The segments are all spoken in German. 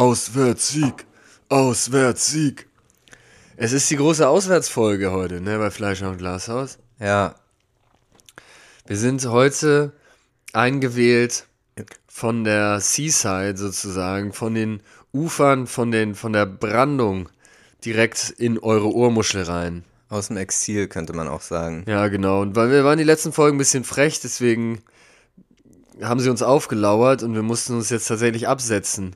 Auswärtssieg, Auswärtssieg. Es ist die große Auswärtsfolge heute, ne, bei Fleischer und Glashaus. Ja, Wir sind heute eingewählt von der Seaside sozusagen, von den Ufern, von, den, von der Brandung direkt in eure Ohrmuschel rein. aus dem Exil könnte man auch sagen. Ja, genau. Und weil wir waren die letzten Folgen ein bisschen frech, deswegen haben sie uns aufgelauert und wir mussten uns jetzt tatsächlich absetzen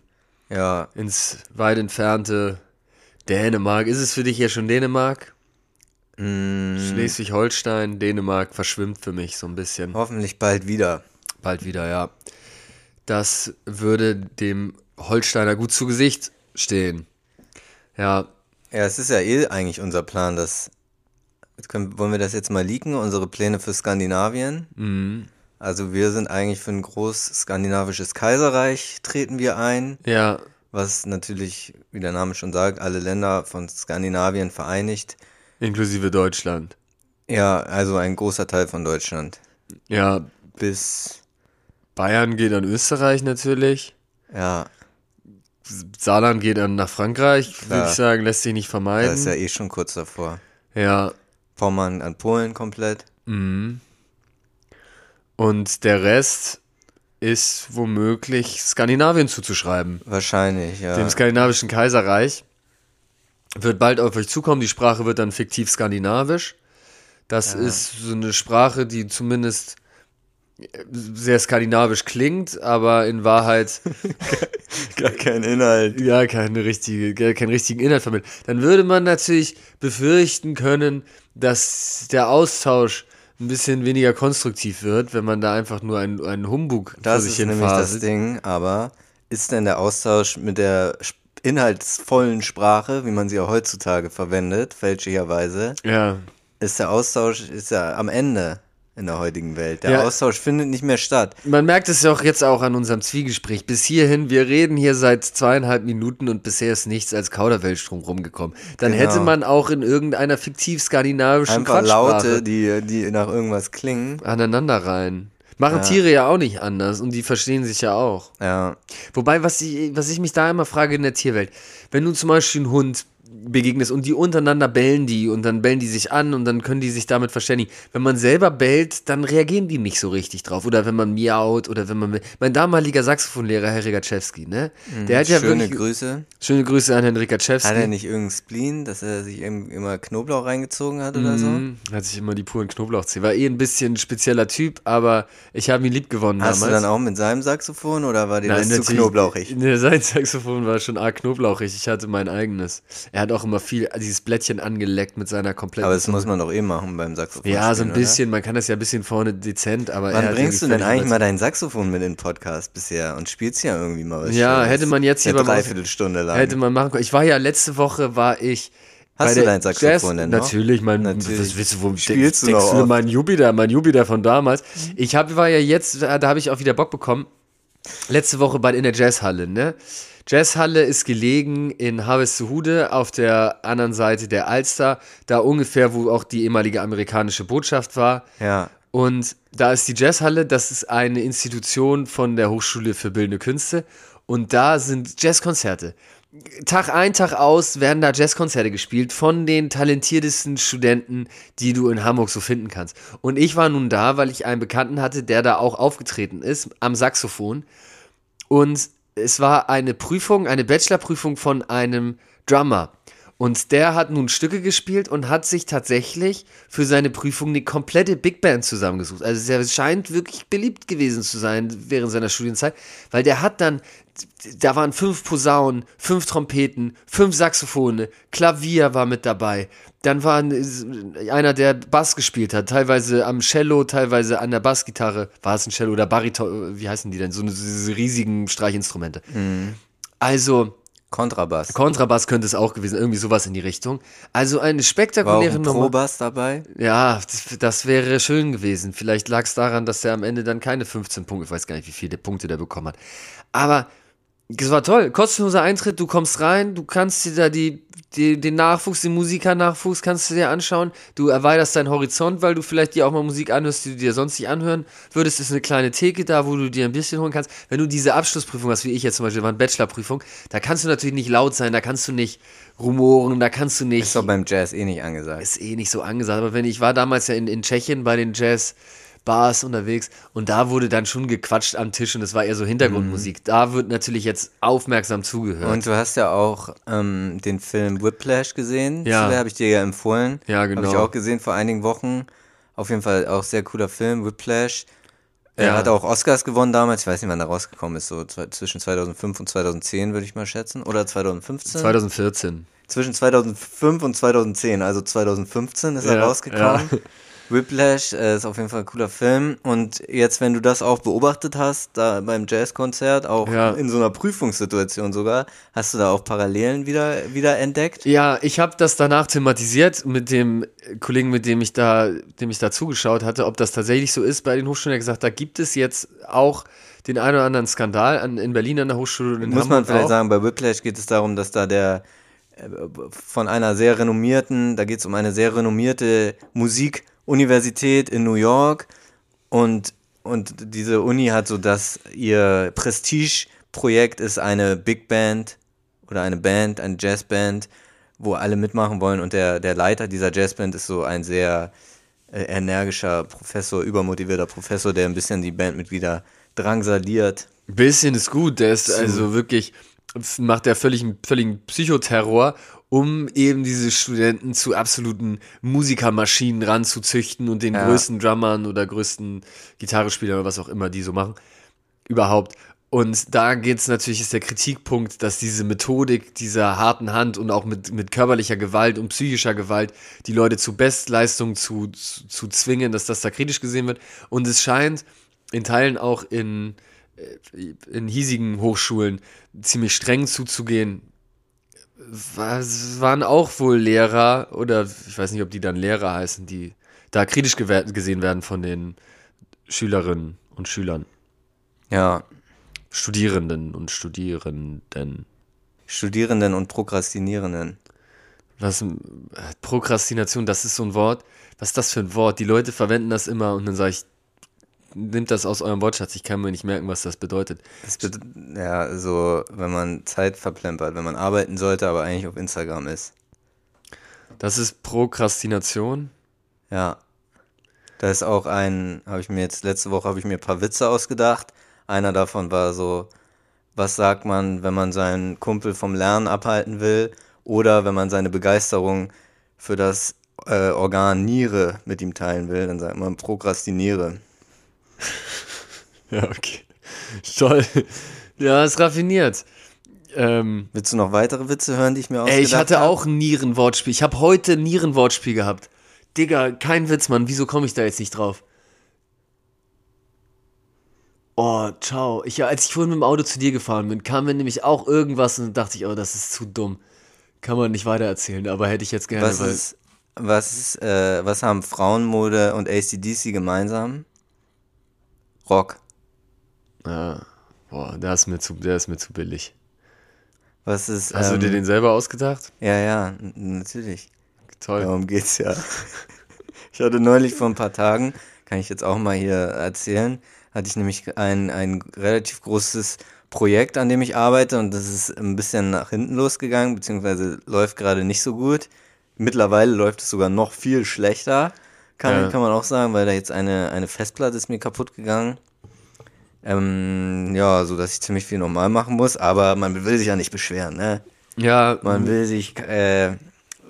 Ja, ins weit entfernte Dänemark. Ist es für dich ja schon Dänemark? mm, Schleswig-Holstein, Dänemark verschwimmt für mich so ein bisschen. hoffentlich bald wieder. Bald wieder, ja. Das würde dem Holsteiner gut zu Gesicht stehen. Ja, Ja, es ist ja eh eigentlich unser Plan, dass. Können, wollen wir das jetzt mal leaken, unsere Pläne für Skandinavien? mhm. Also wir sind eigentlich für ein groß skandinavisches Kaiserreich treten wir ein, ja, was natürlich, wie der Name schon sagt, alle Länder von Skandinavien vereinigt. inklusive Deutschland. Ja, also ein großer Teil von Deutschland. Ja, Bis, Bayern geht an Österreich natürlich. ja, Saarland geht dann nach Frankreich, würde Klar. ich sagen, lässt sich nicht vermeiden. ist ja eh schon kurz davor. ja, Pommern an Polen komplett. mhm. Und der Rest ist womöglich Skandinavien zuzuschreiben. Wahrscheinlich, ja. Dem skandinavischen Kaiserreich wird bald auf euch zukommen. Die Sprache wird dann fiktiv skandinavisch. Das ist so eine Sprache, die zumindest sehr skandinavisch klingt, aber in Wahrheit Gar kein Inhalt. ja keine richtige, keinen richtigen Inhalt vermittelt. Dann würde man natürlich befürchten können, dass der Austausch ein bisschen weniger konstruktiv wird, wenn man da einfach nur einen, einen Humbug Das vor sich ist hin nämlich das. Ding, aber ist denn der Austausch mit der inhaltsvollen Sprache, wie man sie auch heutzutage verwendet, fälschlicherweise, Ja, ist der Austausch ist ja am Ende in der heutigen Welt. Der Ja. Austausch findet nicht mehr statt. Man merkt es ja auch jetzt auch an unserem Zwiegespräch. Bis hierhin, wir reden hier seit zweieinhalb Minuten und bisher ist nichts als Kauderwelstrom rumgekommen. Dann Genau. hätte man auch in irgendeiner fiktiv skandinavischen Einfach Laute, die, die nach irgendwas klingen. aneinander rein. Machen Tiere ja auch nicht anders und die verstehen sich ja auch. Ja, Wobei, was ich, was ich mich da immer frage in der Tierwelt, wenn du zum Beispiel einen Hund begegnest und die untereinander bellen die und dann bellen die sich an und dann können die sich damit verständigen. Wenn man selber bellt, dann reagieren die nicht so richtig drauf. Oder wenn man miaut oder wenn man. Mein damaliger Saxophonlehrer, Herr Rigaczewski, ne? Der hat ja schöne wirklich. Grüße. Schöne Grüße an Herrn Rigaczewski. Hat er nicht irgendeinen Spleen, dass er sich eben immer Knoblauch reingezogen hat oder so? Mhm, Hat sich immer die puren Knoblauchzehen. War eh ein bisschen ein spezieller Typ, aber ich habe ihn lieb gewonnen Hast damals. du dann auch mit seinem Saxophon oder war dir Nein, das zu knoblauchig? Ne, sein Saxophon war schon arg knoblauchig. Ich hatte mein eigenes. Er hat auch immer viel dieses Blättchen angeleckt mit seiner kompletten. Aber das muss man doch eh machen beim Saxophon. ja, so ein spielen, oder? bisschen. Man kann das ja ein bisschen vorne dezent, aber er Wann bringst du denn eigentlich mal dein Saxophon mit in den Podcast bisher und spielst ja irgendwie mal was Ja, Schönes? hätte man jetzt hier Aus- Dreiviertelstunde lang. Hätte man machen können. Ich war ja letzte Woche war ich. Hast bei du dein Saxophon Jazz, denn noch? Natürlich, mein, Natürlich. was willst du, wo Spielst du denkst du mein Jupiter, mein Jupiter von damals. Ich hab, war ja jetzt, da habe ich auch wieder Bock bekommen, letzte Woche bei, in der Jazzhalle, ne? Jazzhalle ist gelegen in Harvestehude auf der anderen Seite der Alster, da ungefähr, wo auch die ehemalige amerikanische Botschaft war. Ja. Und da ist die Jazzhalle, das ist eine Institution von der Hochschule für Bildende Künste. Und da sind Jazzkonzerte. Tag ein, Tag aus werden da Jazzkonzerte gespielt von den talentiertesten Studenten, die du in Hamburg so finden kannst. Und ich war nun da, weil ich einen Bekannten hatte, der da auch aufgetreten ist, am Saxophon. Und es war eine Prüfung, eine Bachelorprüfung von einem Drummer. Und der hat nun Stücke gespielt und hat sich tatsächlich für seine Prüfung eine komplette Big Band zusammengesucht. Also er scheint wirklich beliebt gewesen zu sein während seiner Studienzeit, weil der hat dann, da waren fünf Posaunen, fünf Trompeten, fünf Saxophone, Klavier war mit dabei. Dann war ein- einer, der Bass gespielt hat, teilweise am Cello, teilweise an der Bassgitarre. War es ein Cello oder Bariton? Wie heißen die denn? So eine, diese riesigen Streichinstrumente. Also, Kontrabass. Kontrabass könnte es auch gewesen, irgendwie sowas in die Richtung. Also eine War spektakuläre ein Nummer. Probass dabei? Ja, das, das wäre schön gewesen. Vielleicht lag es daran, dass er am Ende dann keine 15 Punkte, ich weiß gar nicht, wie viele Punkte der bekommen hat. Aber Das war toll. Kostenloser Eintritt, du kommst rein, du kannst dir da die, die, den Nachwuchs, den Musikernachwuchs kannst du dir anschauen. Du erweiterst deinen Horizont, weil du vielleicht dir auch mal Musik anhörst, die du dir sonst nicht anhören würdest. Es ist eine kleine Theke da, wo du dir ein bisschen holen kannst. Wenn du diese Abschlussprüfung hast, wie ich jetzt zum Beispiel, war eine Bachelorprüfung, da kannst du natürlich nicht laut sein, da kannst du nicht rumoren, da kannst du nicht. Ist doch beim Jazz eh nicht angesagt. Ist eh nicht so angesagt. Aber wenn ich war damals ja in, in Tschechien bei den Jazz. Bars unterwegs und da wurde dann schon gequatscht am Tisch und es war eher so Hintergrundmusik. Da wird natürlich jetzt aufmerksam zugehört. Und du hast ja auch ähm, den Film Whiplash gesehen. Ja. habe ich dir ja empfohlen. Ja, genau. Habe ich auch gesehen vor einigen Wochen. Auf jeden Fall auch sehr cooler Film, Whiplash. Er Ja. hat auch Oscars gewonnen damals. Ich weiß nicht, wann er rausgekommen ist. So zwischen 2005 und 2010 würde ich mal schätzen. Oder 2015? 2014. Zwischen 2005 und 2010, also 2015 ist er Ja, rausgekommen. ja. Whiplash äh, ist auf jeden Fall ein cooler Film. Und jetzt, wenn du das auch beobachtet hast, da beim Jazzkonzert, auch Ja. in so einer Prüfungssituation sogar, hast du da auch Parallelen wieder, wieder entdeckt? Ja, ich habe das danach thematisiert mit dem Kollegen, mit dem ich da, dem ich da zugeschaut hatte, ob das tatsächlich so ist bei den Hochschulen. Er hat gesagt, da gibt es jetzt auch den einen oder anderen Skandal an, in Berlin an der Hochschule. Muss man Hamburg vielleicht auch. sagen, bei Whiplash geht es darum, dass da der äh, von einer sehr renommierten, da geht es um eine sehr renommierte Musikuniversität in New York und, und diese Uni hat so, dass ihr Prestigeprojekt ist eine Big Band oder eine Band, eine Jazzband, wo alle mitmachen wollen und der, der Leiter dieser Jazzband ist so ein sehr äh, energischer Professor, übermotivierter Professor, der ein bisschen die Bandmitglieder drangsaliert. Ein bisschen ist gut. Der ist also wirklich, macht der völligen, völligen Psychoterror, um eben diese Studenten zu absoluten Musikermaschinen ranzuzüchten und den Ja. größten Drummern oder größten Gitarrespielern oder was auch immer die so machen. Überhaupt. Und da geht es natürlich, ist der Kritikpunkt, dass diese Methodik dieser harten Hand und auch mit, mit körperlicher Gewalt und psychischer Gewalt die Leute zu Bestleistungen zu, zu, zu zwingen, dass das da kritisch gesehen wird. Und es scheint in Teilen auch in, äh, in hiesigen Hochschulen ziemlich streng zuzugehen. Es waren auch wohl Lehrer, oder ich weiß nicht, ob die dann Lehrer heißen, die da kritisch gesehen werden von den Schülerinnen und Schülern. Ja, Studierenden und Studierenden. Studierenden und Prokrastinierenden. Was äh, Prokrastination, das ist so ein Wort. Was ist das für ein Wort? Die Leute verwenden das immer und dann sage ich, nimmt das aus eurem Wortschatz. Ich kann mir nicht merken, was das bedeutet. Das bet ja, so, wenn man Zeit verplempert, wenn man arbeiten sollte, aber eigentlich auf Instagram ist. Das ist Prokrastination. Ja. Da ist auch ein, habe ich mir jetzt, letzte Woche habe ich mir ein paar Witze ausgedacht. Einer davon war so, was sagt man, wenn man seinen Kumpel vom Lernen abhalten will oder wenn man seine Begeisterung für das äh, Organ Niere mit ihm teilen will, dann sagt man prokrastiniere. Ja, okay. Toll. Ja, ist raffiniert. Ähm, Willst du noch weitere Witze hören, die ich mir ausgedacht ey, ich hatte habe? auch ein Nierenwortspiel. Ich habe heute ein Nierenwortspiel gehabt. Digga, kein Witz, Mann. Wieso komme ich da jetzt nicht drauf? Oh, ciao. Ich, als ich vorhin mit dem Auto zu dir gefahren bin, kam mir nämlich auch irgendwas und dachte ich, oh, das ist zu dumm. Kann man nicht weitererzählen, aber hätte ich jetzt gerne, Was ist, was ist, äh, was haben Frauenmode und ACDC gemeinsam? Rock. Ah, boah, der ist, mir zu, der ist mir zu billig. Was ist, Hast ähm, du dir den selber ausgedacht? Ja, ja, natürlich. Toll. Darum geht's ja. Ich hatte neulich vor ein paar Tagen, kann ich jetzt auch mal hier erzählen, hatte ich nämlich ein, ein relativ großes Projekt, an dem ich arbeite und das ist ein bisschen nach hinten losgegangen, beziehungsweise läuft gerade nicht so gut. Mittlerweile läuft es sogar noch viel schlechter, kann, Ja. kann man auch sagen, weil da jetzt eine, eine Festplatte ist mir kaputt gegangen. Ähm, ja, so dass ich ziemlich viel normal machen muss, aber man will sich ja nicht beschweren, ne? Ja, Man will sich, äh,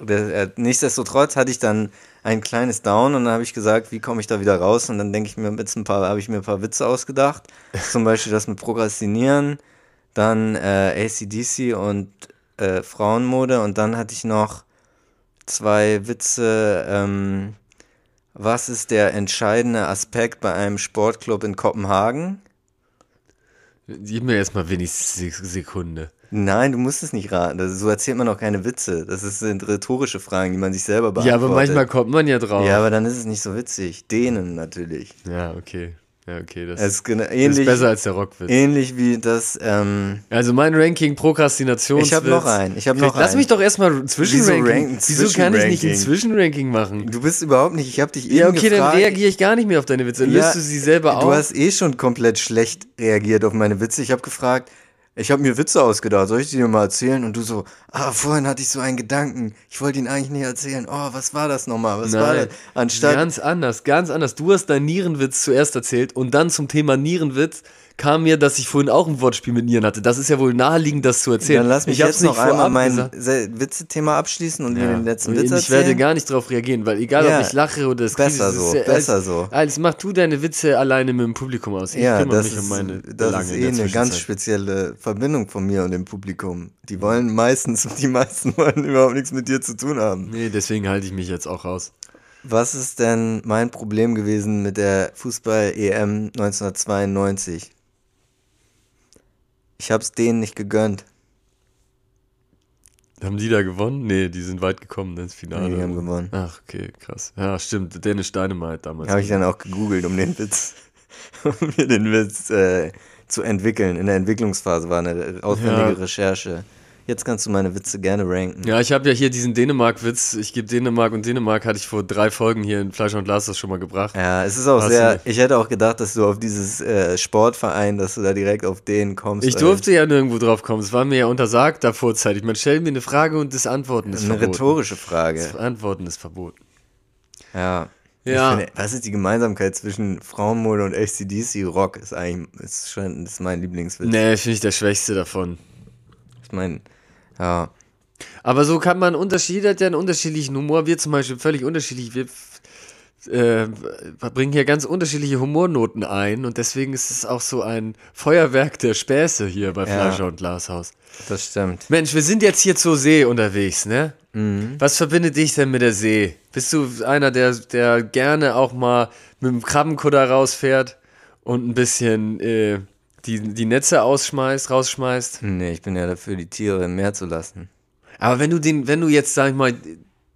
das, äh, nichtsdestotrotz hatte ich dann ein kleines Down und dann habe ich gesagt, wie komme ich da wieder raus? Und dann denke ich mir jetzt ein paar, habe ich mir ein paar Witze ausgedacht. Zum Beispiel das mit Prokrastinieren, dann äh, ACDC und äh, Frauenmode und dann hatte ich noch zwei Witze. Ähm, was ist der entscheidende Aspekt bei einem Sportclub in Kopenhagen? gib mir jetzt mal wenigstens eine Sekunde. Nein, du musst es nicht raten. Das, so erzählt man doch keine Witze. Das sind rhetorische Fragen, die man sich selber Ja, beantwortet. aber manchmal kommt man ja drauf. Ja, aber dann ist es nicht so witzig. Denen natürlich. Ja, okay. Ja, okay, das, ist, das ist ähnlich, besser als der Rockwitz. ähnlich wie das, ähm, Also mein Ranking Prokrastinationswitz. Ich hab noch einen, ich hab noch Lass einen. mich doch erstmal Zwischenranking. ranken? Wieso kann ich nicht ein Zwischenranking? Machen? du bist überhaupt nicht, ich habe dich eben Ja, okay, dann gefragt, reagiere ich gar nicht mehr auf deine Witze. Dann Ja, löst du sie selber Du auf. hast eh schon komplett schlecht reagiert auf meine Witze. Ich habe gefragt, ich habe mir Witze ausgedacht, soll ich die dir mal erzählen? Und du so, ah, vorhin hatte ich so einen Gedanken, ich wollte ihn eigentlich nicht erzählen. Oh, was war das nochmal? Was war das? Nein, Anstatt, ganz anders, ganz anders. Du hast deinen Nierenwitz zuerst erzählt und dann zum Thema Nierenwitz kam mir, dass ich vorhin auch ein Wortspiel mit Nieren hatte. Das ist ja wohl naheliegend, das zu erzählen. dann lass mich ich jetzt noch einmal mein Witze-Thema abschließen und Ja. den letzten Witz ich erzählen. werde gar nicht drauf reagieren, weil egal, Ja, ob ich lache oder es besser kriege, so, ist ja- besser als, so. Als mach du deine Witze alleine mit dem Publikum aus. Ich ja, kümmere das mich ist, um meine das Belange ist eh eine ganz spezielle Verbindung von mir und dem Publikum. Die wollen meistens, die meisten wollen überhaupt nichts mit dir zu tun haben. Nee, deswegen halte ich mich jetzt auch raus. Was ist denn mein Problem gewesen mit der Fußball-EM 1992? Ich hab's denen nicht gegönnt. Haben die da gewonnen? Nee, die sind weit gekommen ins Finale. Nee, die haben gewonnen. Ach, okay, krass. Ja, stimmt. Dänisch Dynamite damals. Habe ich dann auch gegoogelt, um den Witz, um mir den Witz äh, zu entwickeln. In der Entwicklungsphase war eine aufwendige Ja. Recherche. Jetzt kannst du meine Witze gerne ranken. Ja, ich habe ja hier diesen Dänemark-Witz. Ich gebe Dänemark und Dänemark hatte ich vor drei Folgen hier in Fleisch und Glas das schon mal gebracht. Ja, es ist auch Hast sehr. Ich hätte auch gedacht, dass du auf dieses äh, Sportverein, dass du da direkt auf den kommst. Ich weil durfte ja nirgendwo drauf kommen. Es war mir ja untersagt da vorzeitig. Man stellt mir eine Frage und das Antworten ist Eine verboten. rhetorische Das Frage. Antworten ist verboten. Ja. Ja. Finde, was ist die Gemeinsamkeit zwischen Frauenmode und ACDC Rock? Ist eigentlich ist schon ist mein Lieblingswitz. Nee, finde ich der schwächste davon. Ich meine, ja. Aber so kann man Unterschiede, hat ja einen unterschiedlichen Humor. Wir zum Beispiel völlig unterschiedlich. Wir äh, bringen hier ganz unterschiedliche Humornoten ein und deswegen ist es auch so ein Feuerwerk der Späße hier bei Ja. Fleischer und Glashaus. Das stimmt. Mensch, wir sind jetzt hier zur See unterwegs, ne? Mhm. Was verbindet dich denn mit der See? Bist du einer, der, der gerne auch mal mit dem Krabbenkutter rausfährt und ein bisschen äh, die, die Netze ausschmeißt, rausschmeißt? Nee, ich bin ja dafür, die Tiere im Meer zu lassen. Aber wenn du den, wenn du jetzt, sag ich mal,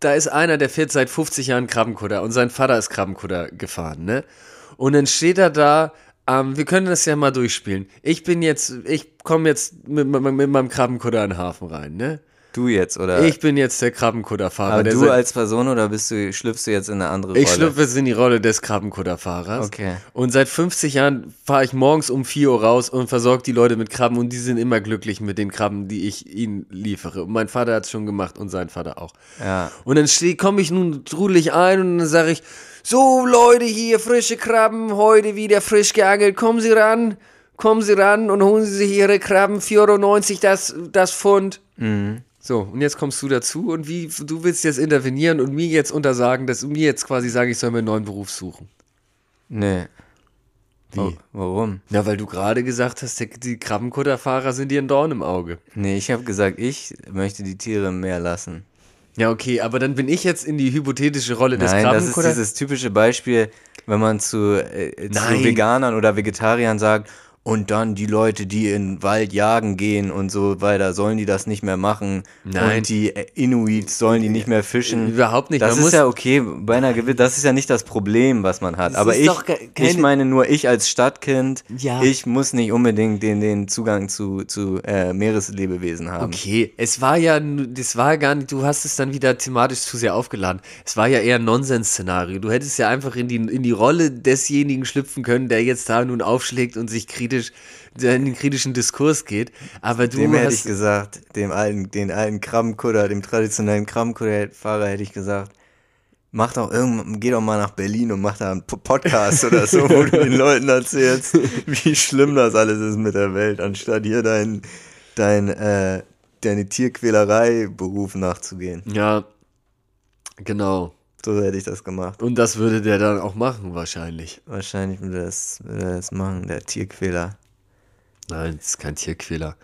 da ist einer, der fährt seit 50 Jahren Krabbenkutter und sein Vater ist Krabbenkutter gefahren, ne? Und dann steht er da, ähm, wir können das ja mal durchspielen. Ich bin jetzt, ich komme jetzt mit, mit, mit meinem Krabbenkutter in den Hafen rein, ne? Du jetzt, oder? Ich bin jetzt der Krabbenkutterfahrer. aber der du als Person oder bist du, schlüpfst du jetzt in eine andere Rolle? ich schlüpfe jetzt in die Rolle des Krabbenkutterfahrers. Okay. Und seit 50 Jahren fahre ich morgens um 4 Uhr raus und versorge die Leute mit Krabben und die sind immer glücklich mit den Krabben, die ich ihnen liefere. Und mein Vater hat es schon gemacht und sein Vater auch. Ja. Und dann komme ich nun trudelig ein und dann sage ich, so Leute hier, frische Krabben, heute wieder frisch geangelt, kommen Sie ran, kommen Sie ran und holen Sie sich Ihre Krabben, 4,90 Euro das, das Pfund. Mhm. So, und jetzt kommst du dazu und wie, du willst jetzt intervenieren und mir jetzt untersagen, dass du mir jetzt quasi sagen, ich soll mir einen neuen Beruf suchen. Nee. Wie? Oh, warum? Ja, weil du gerade gesagt hast, die, die Krabbenkutterfahrer sind dir ein Dorn im Auge. Nee, ich habe gesagt, ich möchte die Tiere im Meer lassen. Ja, okay, aber dann bin ich jetzt in die hypothetische Rolle des Nein, das ist Krabbenkutter. dieses typische Beispiel, wenn man zu, äh, zu. Veganern oder Vegetariern sagt, und dann die Leute, die in den Wald jagen gehen und so weiter, sollen die das nicht mehr machen? Nein. Und die äh, Inuits sollen die nicht mehr fischen? Überhaupt nicht. Das Man ist muss- ja okay, bei einer gewissen, das ist ja nicht das Problem, was man hat. Das Aber ich, ich meine nur, ich als Stadtkind, Ja. ich muss nicht unbedingt den, den Zugang zu, zu äh, Meereslebewesen haben. Okay, es war ja, das war gar nicht, du hast es dann wieder thematisch zu sehr aufgeladen. Es war ja eher ein Nonsens-Szenario. Du hättest ja einfach in die, in die Rolle desjenigen schlüpfen können, der jetzt da nun aufschlägt und sich kritisch, der in den kritischen Diskurs geht. Aber du Dem hätte ich gesagt, dem alten, den alten Krabbenkutter, dem traditionellen Krabbenkutter-Fahrer hätte ich gesagt, mach doch irgendwann, geh doch mal nach Berlin und mach da einen Po- Podcast oder so, wo du den Leuten erzählst, wie schlimm das alles ist mit der Welt, anstatt hier dein, dein, äh, deine Tierquälerei-Beruf nachzugehen. ja, genau. So hätte ich das gemacht. Und das würde der dann auch machen, wahrscheinlich. Wahrscheinlich würde er das, würde er das machen, der Tierquäler. Nein, das ist kein Tierquäler.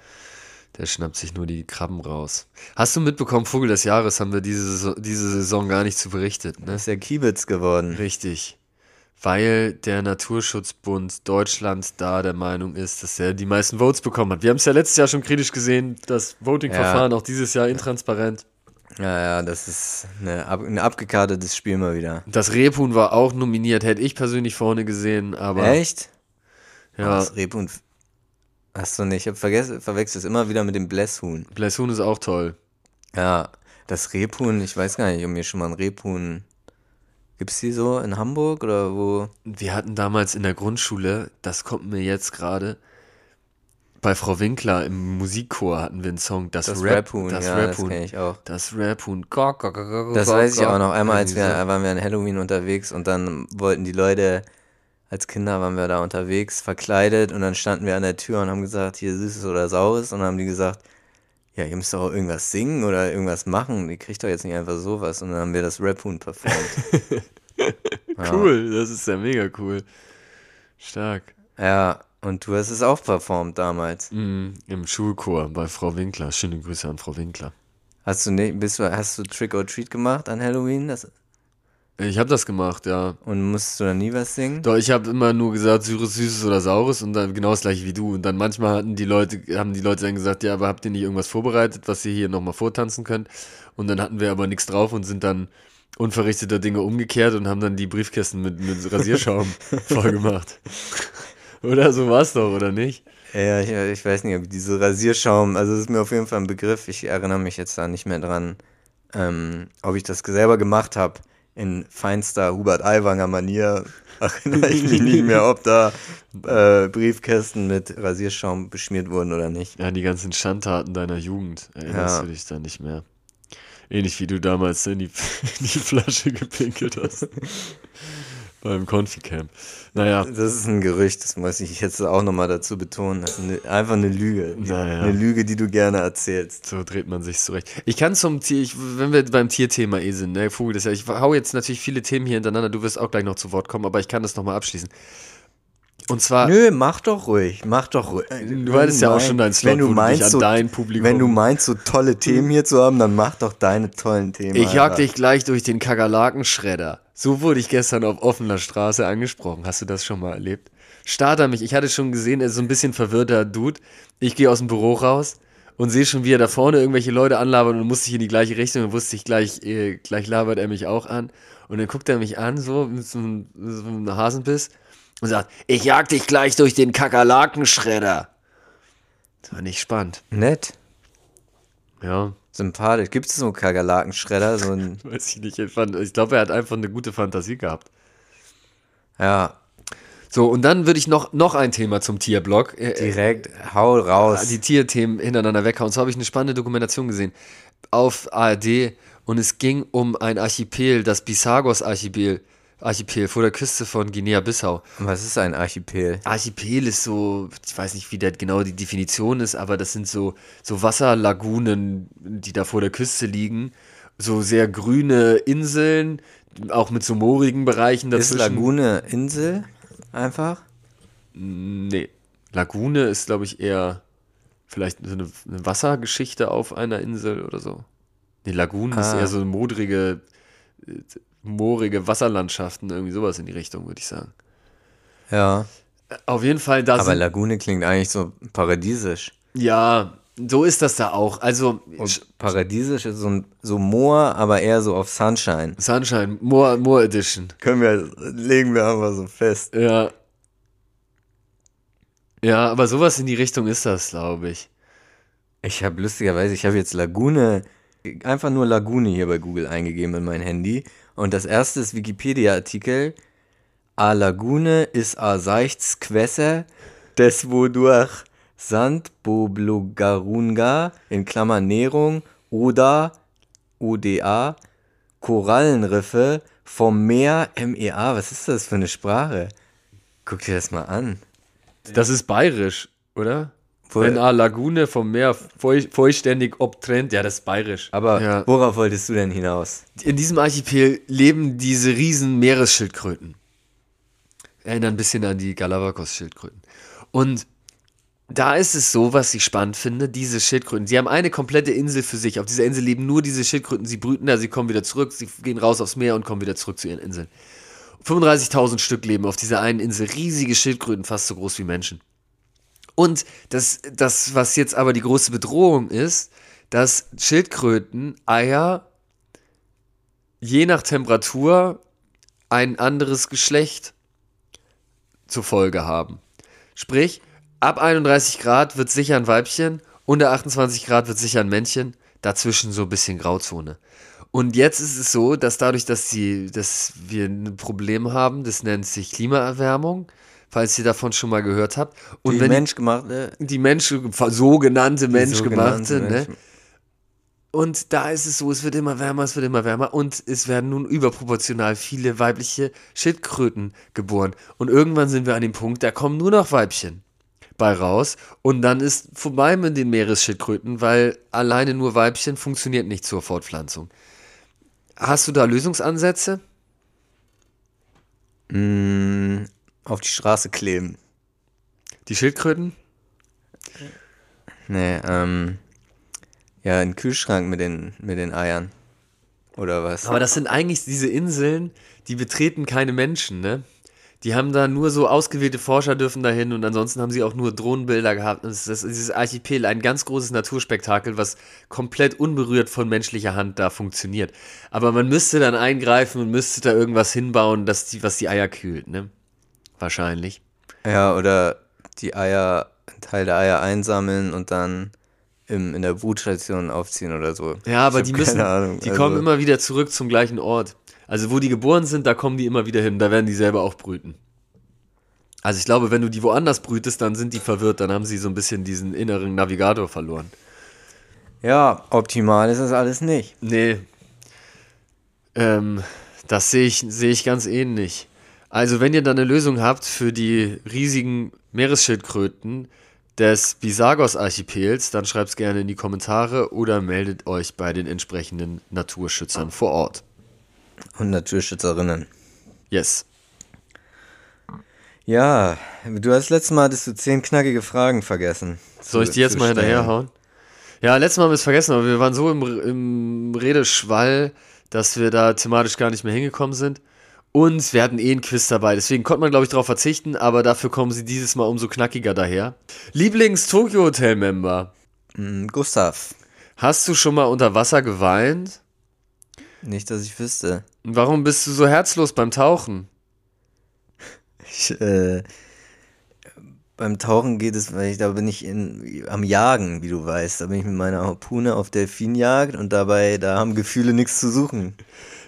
Der schnappt sich nur die Krabben raus. Hast du mitbekommen, Vogel des Jahres haben wir diese Saison, diese Saison gar nicht zu berichtet, ne? Das ist ja Kiebitz geworden. Richtig. Weil der Naturschutzbund Deutschland da der Meinung ist, dass er die meisten Votes bekommen hat. Wir haben es ja letztes Jahr schon kritisch gesehen, das Voting-Verfahren, auch dieses Jahr intransparent. Ja, ja, das ist eine, ab, ein abgekartetes Spiel mal wieder. Das Rebhuhn war auch nominiert, hätte ich persönlich vorne gesehen, aber Echt? Ja. Das Rebhuhn. Hast du nicht? Ich vergessen, verwechselt es immer wieder mit dem Blässhuhn. Blässhuhn ist auch toll. Ja, das Rebhuhn, ich weiß gar nicht, ob mir schon mal ein Rebhuhn. Gibt's die so in Hamburg oder wo? Wir hatten damals in der Grundschule, das kommt mir jetzt gerade, bei Frau Winkler im Musikchor hatten wir einen Song, das, Das Rap, Raphuhn, das ja, das Raphuhn. kenne ich auch. Das Raphuhn. Gok, gok, gok, gok, Das weiß ich auch noch. Einmal, als wir waren wir an Halloween unterwegs und dann wollten die Leute, als Kinder waren wir da unterwegs, verkleidet und dann standen wir an der Tür und haben gesagt, hier Süßes oder Saures und dann haben die gesagt, ja, ihr müsst doch auch irgendwas singen oder irgendwas machen. Ihr kriegt doch jetzt nicht einfach sowas. Und dann haben wir das Raphuhn performt. Cool, das ist ja mega cool. Stark. ja, und du hast es auch performt damals. Mhm, Im Schulchor bei Frau Winkler. Schöne Grüße an Frau Winkler. Hast du nicht, bist du, hast du Trick or Treat gemacht an Halloween? Das, Ich habe das gemacht, ja. und musstest du dann nie was singen? Doch, ich habe immer nur gesagt, Süßes, Süßes oder Saures und dann genau das gleiche wie du. Und dann manchmal hatten die Leute, haben die Leute dann gesagt, ja, aber habt ihr nicht irgendwas vorbereitet, was ihr hier nochmal vortanzen könnt? Und dann hatten wir aber nichts drauf und sind dann unverrichteter Dinge umgekehrt und haben dann die Briefkästen mit, mit Rasierschaum voll gemacht. Oder so war's doch, oder nicht? Ja, ich, ich weiß nicht, ob diese Rasierschaum, also das ist mir auf jeden Fall ein Begriff, ich erinnere mich jetzt da nicht mehr dran, ähm, ob ich das selber gemacht habe. In feinster Hubert Aiwanger Manier erinnere ich mich nicht mehr, ob da äh, Briefkästen mit Rasierschaum beschmiert wurden oder nicht. Ja, die ganzen Schandtaten deiner Jugend erinnerst Ja. du dich dann nicht mehr. Ähnlich wie du damals in die, in die Flasche gepinkelt hast. Beim Konfi-Camp. Naja, Das ist ein Gerücht, das muss ich jetzt auch nochmal dazu betonen. Das ist eine, einfach eine Lüge. Naja. Eine Lüge, die du gerne erzählst. so dreht man sich zurecht. Ich kann zum Tier, ich, wenn wir beim Tierthema eh sind, ne, Vogel, das ja, ich hau jetzt natürlich viele Themen hier hintereinander, du wirst auch gleich noch zu Wort kommen, aber ich kann das nochmal abschließen. Und zwar, Nö, mach doch ruhig, mach doch ruhig. du hattest ja auch schon deinen Slot, wenn du meinst, an so, dein Publikum- Wenn du meinst, so tolle Themen hier zu haben, dann mach doch deine tollen Themen. ich jag dich gleich durch den Kakerlakenschredder. So wurde ich gestern auf offener Straße angesprochen. Hast du das schon mal erlebt? Starter mich, ich hatte schon gesehen, er ist so ein bisschen verwirrter Dude. Ich gehe aus dem Büro raus und sehe schon, wie er da vorne irgendwelche Leute anlabert und musste ich in die gleiche Richtung und wusste ich gleich, äh, gleich labert er mich auch an. Und dann guckt er mich an, so mit so einem, so einem Hasenbiss und sagt, ich jag dich gleich durch den Kakerlakenschredder. Das war nicht spannend. Nett, Ja, sympathisch. Gibt es so einen Kakerlakenschredder? So ein, weiß ich nicht. Ich, glaube, er hat einfach eine gute Fantasie gehabt. ja, So, und dann würde ich noch, noch ein Thema zum Tierblock. Äh, direkt, hau raus. die Tierthemen hintereinander weghauen. Und so habe ich eine spannende Dokumentation gesehen auf ARD und es ging um ein Archipel, das Bisagos-Archipel Archipel vor der Küste von Guinea-Bissau. Was ist ein Archipel? Archipel ist so, ich weiß nicht, wie da genau die Definition ist, aber das sind so, so Wasserlagunen, die da vor der Küste liegen. So sehr grüne Inseln, auch mit so moorigen Bereichen Ist dazwischen. Lagune Insel einfach? Nee. Lagune ist, glaube ich, eher vielleicht so eine, eine Wassergeschichte auf einer Insel oder so. Nee, Lagune ist Ah. eher so modrige, äh, moorige Wasserlandschaften, irgendwie sowas in die Richtung, würde ich sagen. Ja. Auf jeden Fall, da Aber Lagune klingt eigentlich so paradiesisch. ja, so ist das da auch. Also, Und paradiesisch ist so, ein, so Moor, aber eher so auf Sunshine. Sunshine, Moor, Moor Edition. Können wir, legen wir einfach so fest. Ja. Ja, aber sowas in die Richtung ist das, glaube ich. Ich habe lustigerweise, ich habe jetzt Lagune, einfach nur Lagune hier bei Google eingegeben in mein Handy. Und das erste ist Wikipedia-Artikel. A Lagune ist a seichts Quässer, des wodurch Sand Boblogarunga, in Klammern Nährung, oder ODA, Korallenriffe vom Meer MEA. Was ist das für eine Sprache? Guck dir das mal an. Das ist bayerisch, oder? Wenn a Lagune vom Meer voll, vollständig obtrennt, ja, das ist bayerisch. Aber ja. worauf wolltest du denn hinaus? in diesem Archipel leben diese riesen Meeresschildkröten. Erinnern ein bisschen an die Galapagos-Schildkröten. Und da ist es so, was ich spannend finde, diese Schildkröten, sie haben eine komplette Insel für sich. Auf dieser Insel leben nur diese Schildkröten, sie brüten da, sie kommen wieder zurück, sie gehen raus aufs Meer und kommen wieder zurück zu ihren Inseln. 35.000 Stück leben auf dieser einen Insel, riesige Schildkröten, fast so groß wie Menschen. Und das, das, was jetzt aber die große Bedrohung ist, dass Schildkröten Eier je nach Temperatur ein anderes Geschlecht zur Folge haben. Sprich, ab 31 Grad wird sicher ein Weibchen, unter 28 Grad wird sicher ein Männchen, dazwischen so ein bisschen Grauzone. Und jetzt ist es so, dass dadurch, dass, die, dass wir ein Problem haben, das nennt sich Klimaerwärmung, falls ihr davon schon mal gehört habt. Und die wenn menschgemachte. die Mensch, sogenannte menschgemachte, sogenannte ne? Und da ist es so, es wird immer wärmer, es wird immer wärmer und es werden nun überproportional viele weibliche Schildkröten geboren. Und irgendwann sind wir an dem Punkt, da kommen nur noch Weibchen bei raus und dann ist vorbei mit den Meeresschildkröten, weil alleine nur Weibchen funktioniert nicht zur Fortpflanzung. Hast du da Lösungsansätze? Mm, auf die Straße kleben. Die Schildkröten? Nee, ähm. Ja, in den Kühlschrank mit den, mit den Eiern. Oder was? Aber das sind eigentlich diese Inseln, die betreten keine Menschen, ne? Die haben da nur so ausgewählte Forscher dürfen dahin und ansonsten haben sie auch nur Drohnenbilder gehabt. Das ist dieses Archipel, ein ganz großes Naturspektakel, was komplett unberührt von menschlicher Hand da funktioniert. Aber man müsste dann eingreifen und müsste da irgendwas hinbauen, dass die, was die Eier kühlt, ne? Wahrscheinlich. Ja, oder die Eier, einen Teil der Eier einsammeln und dann im, in der Brutstation aufziehen oder so. Ja, aber die müssen, keine Ahnung. die also, kommen immer wieder zurück zum gleichen Ort. Also wo die geboren sind, da kommen die immer wieder hin, da werden die selber auch brüten. Also ich glaube, wenn du die woanders brütest, dann sind die verwirrt, dann haben sie so ein bisschen diesen inneren Navigator verloren. Ja, optimal ist das alles nicht. Nee. Ähm, das sehe ich, sehe ich ganz ähnlich. Also, wenn ihr dann eine Lösung habt für die riesigen Meeresschildkröten des Bisagos-Archipels, dann schreibt es gerne in die Kommentare oder meldet euch bei den entsprechenden Naturschützern vor Ort. Und Naturschützerinnen. Yes. Ja, du hast letztes Mal hattest du zehn knackige Fragen vergessen. Soll ich die jetzt mal hinterherhauen? Ja, letztes Mal haben wir es vergessen, aber wir waren so im, im Redeschwall, dass wir da thematisch gar nicht mehr hingekommen sind. Und wir hatten eh einen Quiz dabei, deswegen konnte man, glaube ich, darauf verzichten, aber dafür kommen sie dieses Mal umso knackiger daher. Lieblings-Tokyo-Hotel-Member, Mm, Gustav. hast du schon mal unter Wasser geweint? Nicht, dass ich wüsste. Warum bist du so herzlos beim Tauchen? Ich, äh, beim Tauchen geht es, weil ich da bin ich in, am Jagen, wie du weißt. Da bin ich mit meiner Harpune auf Delfinjagd und dabei, da haben Gefühle nichts zu suchen.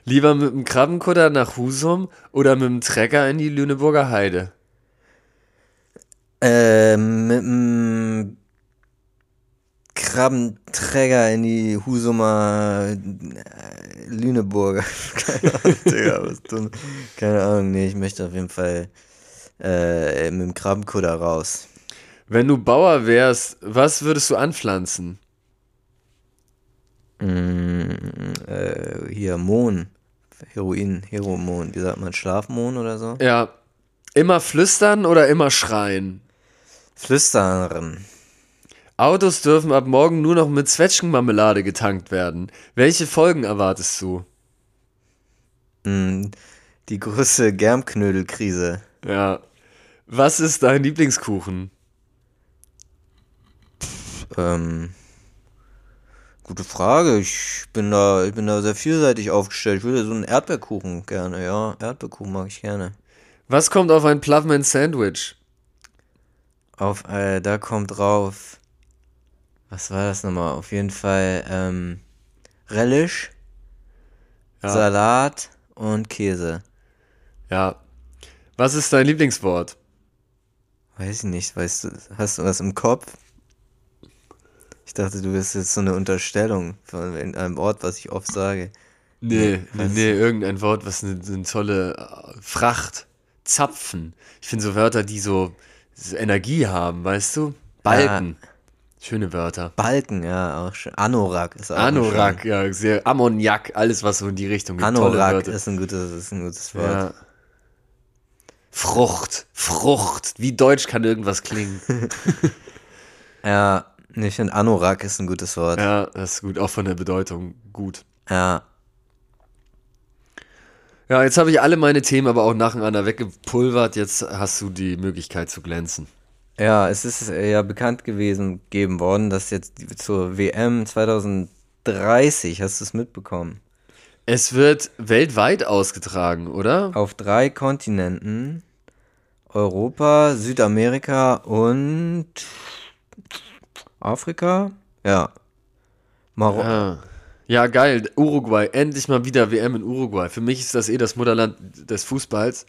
Lieber mit dem Krabbenkutter nach Husum oder mit dem Trecker in die Lüneburger Heide? Äh, mit dem Krabbenträger in die Husumer äh, Lüneburger. Keine Ahnung, Digga, was dumm. Keine Ahnung, nee, ich möchte auf jeden Fall äh, mit dem Krabbenkutter raus. Wenn du Bauer wärst, was würdest du anpflanzen? Mm, äh, hier, Mohn. Heroin, Heromon. Wie sagt man, Schlafmohn oder so? Ja. Immer flüstern oder immer schreien? Flüstern. Autos dürfen ab morgen nur noch mit Zwetschgenmarmelade getankt werden. Welche Folgen erwartest du? Mm, die große Germknödelkrise. Ja. Was ist dein Lieblingskuchen? Ähm, gute Frage. Ich bin da, ich bin da sehr vielseitig aufgestellt. Ich würde so einen Erdbeerkuchen gerne, ja. Erdbeerkuchen mag ich gerne. Was kommt auf ein Plovman Sandwich? Auf, äh, da kommt drauf. Was war das nochmal? Auf jeden Fall, ähm, Relish, Ja. Salat und Käse. Ja. Was ist dein Lieblingswort? Weiß ich nicht, weißt du, hast du was im Kopf? Ich dachte, du wirst jetzt so eine Unterstellung von einem Ort, was ich oft sage. Nee, nee, nee, irgendein Wort, was eine, eine tolle äh, Fracht, Zapfen. Ich finde so Wörter, die so, Energie haben, weißt du? Balken. Schöne Wörter. Balken, ja, auch schön. Anorak ist auch Anorak, ja, sehr. Ammoniak, alles, was so in die Richtung schön. geht. Anorak ist ein gutes, ist ein gutes Wort. Ja. Frucht, Frucht. Wie deutsch kann irgendwas klingen? Ja, ich finde Anorak ist ein gutes Wort. Ja. ja, das ist gut, auch von der Bedeutung gut. ja. Ja, jetzt habe ich alle meine Themen aber auch nacheinander weggepulvert. Jetzt hast du die Möglichkeit zu glänzen. es ist ja bekannt gewesen, gegeben worden, dass jetzt zur WM 2030, hast du es mitbekommen, Es wird weltweit ausgetragen, oder? auf drei Kontinenten Europa, Südamerika und Afrika? Ja. Marokko. Ja. ja, geil. Uruguay. Endlich mal wieder WM in Uruguay. Für mich ist das eh das Mutterland des Fußballs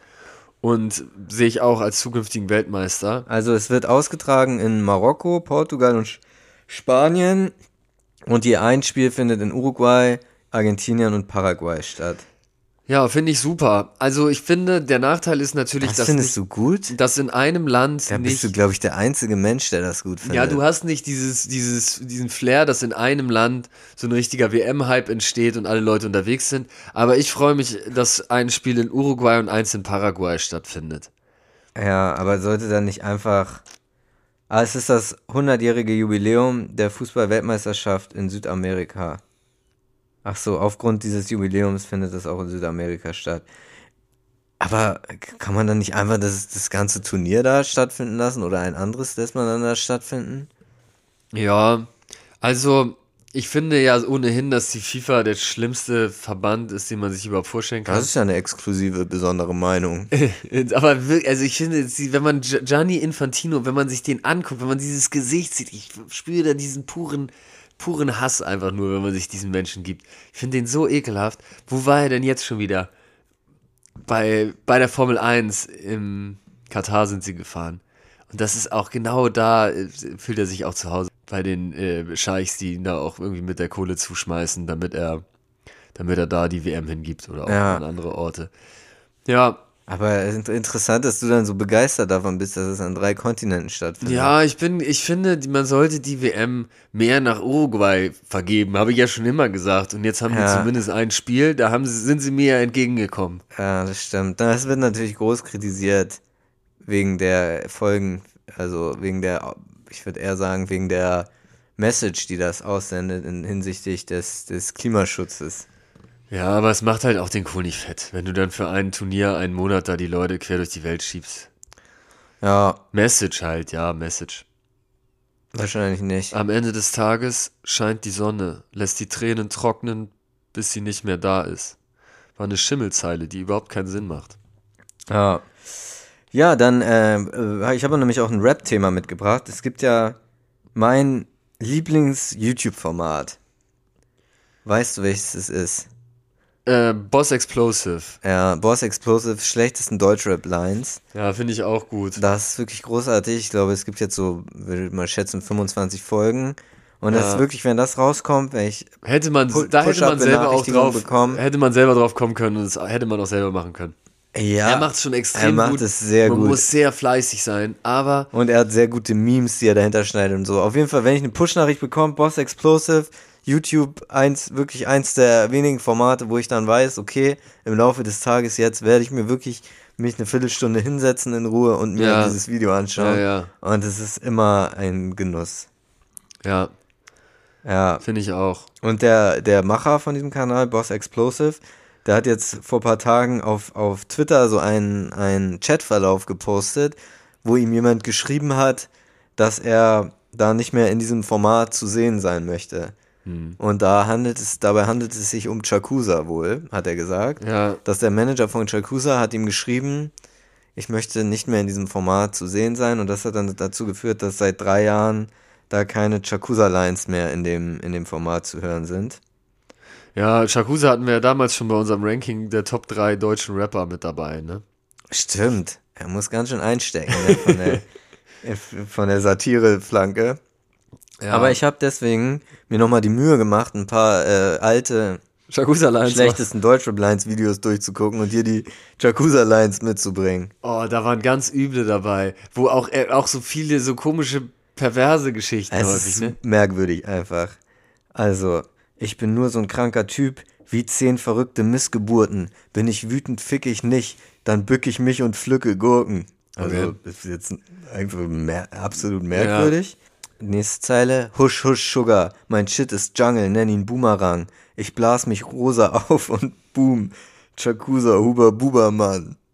und sehe ich auch als zukünftigen Weltmeister. Also es wird ausgetragen in Marokko, Portugal und Spanien und je ein Spiel findet in Uruguay, Argentinien und Paraguay statt. Ja, finde ich super. Also ich finde, der Nachteil ist natürlich, Das dass, findest nicht, du gut? dass in einem Land Da nicht bist du, glaube ich, der einzige Mensch, der das gut findet. Ja, du hast nicht dieses, dieses, diesen Flair, dass in einem Land so ein richtiger WM-Hype entsteht und alle Leute unterwegs sind. Aber ich freue mich, dass ein Spiel in Uruguay und eins in Paraguay stattfindet. Ja, aber sollte dann nicht einfach. Ah, es ist das 100-jährige Jubiläum der Fußball-Weltmeisterschaft in Südamerika. Ach so, aufgrund dieses Jubiläums findet das auch in Südamerika statt. Aber kann man dann nicht einfach das, das ganze Turnier da stattfinden lassen oder ein anderes lässt man dann da stattfinden? Ja, also ich finde ja ohnehin, dass die FIFA der schlimmste Verband ist, den man sich überhaupt vorstellen kann. Das ist ja eine exklusive, besondere Meinung. Aber wirklich, also ich finde, wenn man Gi- Gianni Infantino, wenn man sich den anguckt, wenn man dieses Gesicht sieht, ich spüre da diesen puren, puren Hass einfach nur, wenn man sich diesen Menschen gibt. Ich finde den so ekelhaft. Wo war er denn jetzt schon wieder? Bei, bei der Formel 1 im Katar sind sie gefahren. Und das ist auch genau da, äh, fühlt er sich auch zu Hause. Bei den äh, Scheichs, die ihn da auch irgendwie mit der Kohle zuschmeißen, damit er, damit er da die WM hingibt oder auch Ja. an andere Orte. Ja, Aber interessant, dass du dann so begeistert davon bist, dass es an drei Kontinenten stattfindet. Ja, ich bin, ich finde, man sollte die WM mehr nach Uruguay vergeben, habe ich ja schon immer gesagt. Und jetzt haben Ja. die zumindest ein Spiel, da haben sie, sind sie mir ja entgegengekommen. Ja, das stimmt. Das wird natürlich groß kritisiert wegen der Folgen, also wegen der, ich würde eher sagen, wegen der Message, die das aussendet in hinsichtlich des, des Klimaschutzes. Ja, aber es macht halt auch den Kohl nicht fett, wenn du dann für ein Turnier einen Monat da die Leute quer durch die Welt schiebst. Ja, Message halt, ja, Message. wahrscheinlich nicht. Am Ende des Tages scheint die Sonne, lässt die Tränen trocknen, bis sie nicht mehr da ist. War eine Schimmelzeile, die überhaupt keinen Sinn macht. Ja. Ja, dann, äh, ich habe nämlich auch ein Rap-Thema mitgebracht. Es gibt ja mein Lieblings-YouTube-Format. Weißt du, welches es ist? Äh, Boss Explosive. Ja, Boss Explosive, schlechtesten Deutschrap-Lines. Ja, finde ich auch gut. Das ist wirklich großartig. Ich glaube, es gibt jetzt so, würde mal schätzen, 25 Folgen. Und das Ja. ist wirklich, wenn das rauskommt, wenn ich. Hätte man, Pu- da hätte man selber auch drauf, bekommen. hätte man selber drauf kommen können und das hätte man auch selber machen können. Ja, er macht es schon extrem er macht gut. es sehr man gut. muss sehr fleißig sein, aber Und er hat sehr gute Memes, die er dahinter schneidet und so. Auf jeden Fall, wenn ich eine Push-Nachricht bekomme, Boss Explosive, YouTube, eins, wirklich eins der wenigen Formate, wo ich dann weiß, okay, im Laufe des Tages jetzt werde ich mir wirklich mich eine Viertelstunde hinsetzen in Ruhe und mir Ja. dieses Video anschauen. Ja, ja. Und es ist immer ein Genuss. ja, Ja. finde ich auch. Und der, der Macher von diesem Kanal, Boss Explosive, der hat jetzt vor ein paar Tagen auf, auf Twitter so einen, einen Chatverlauf gepostet, wo ihm jemand geschrieben hat, dass er da nicht mehr in diesem Format zu sehen sein möchte. Und da handelt es, dabei handelt es sich um Chakusa wohl, hat er gesagt. Ja, Dass der Manager von Chakusa hat ihm geschrieben, ich möchte nicht mehr in diesem Format zu sehen sein. Und das hat dann dazu geführt, dass seit drei Jahren da keine Chakusa-Lines mehr in dem, in dem Format zu hören sind. ja, Shakusa hatten wir ja damals schon bei unserem Ranking der Top 3 deutschen Rapper mit dabei, ne? Stimmt. Er muss ganz schön einstecken ne, von der, von der Satire-Flanke. Ja. Aber ich habe deswegen mir nochmal die Mühe gemacht, ein paar äh, alte, Shakusa Lines. schlechtesten Deutschrap-Lines-Videos durchzugucken und hier die Jakuza-Lines mitzubringen. Oh, da waren ganz üble dabei, wo auch, äh, auch so viele so komische, perverse Geschichten Es häufig, ist ne? merkwürdig einfach. Also, ich bin nur so ein kranker Typ, wie zehn verrückte Missgeburten. Bin ich wütend, fick ich nicht, dann bück ich mich und pflücke Gurken. Also, Okay. das ist jetzt einfach mer absolut merkwürdig. Nächste Zeile. Husch, husch, Sugar. Mein Shit ist Jungle, nenn ihn Boomerang. Ich blas mich rosa auf und boom. Chakusa, Huber, Bubermann.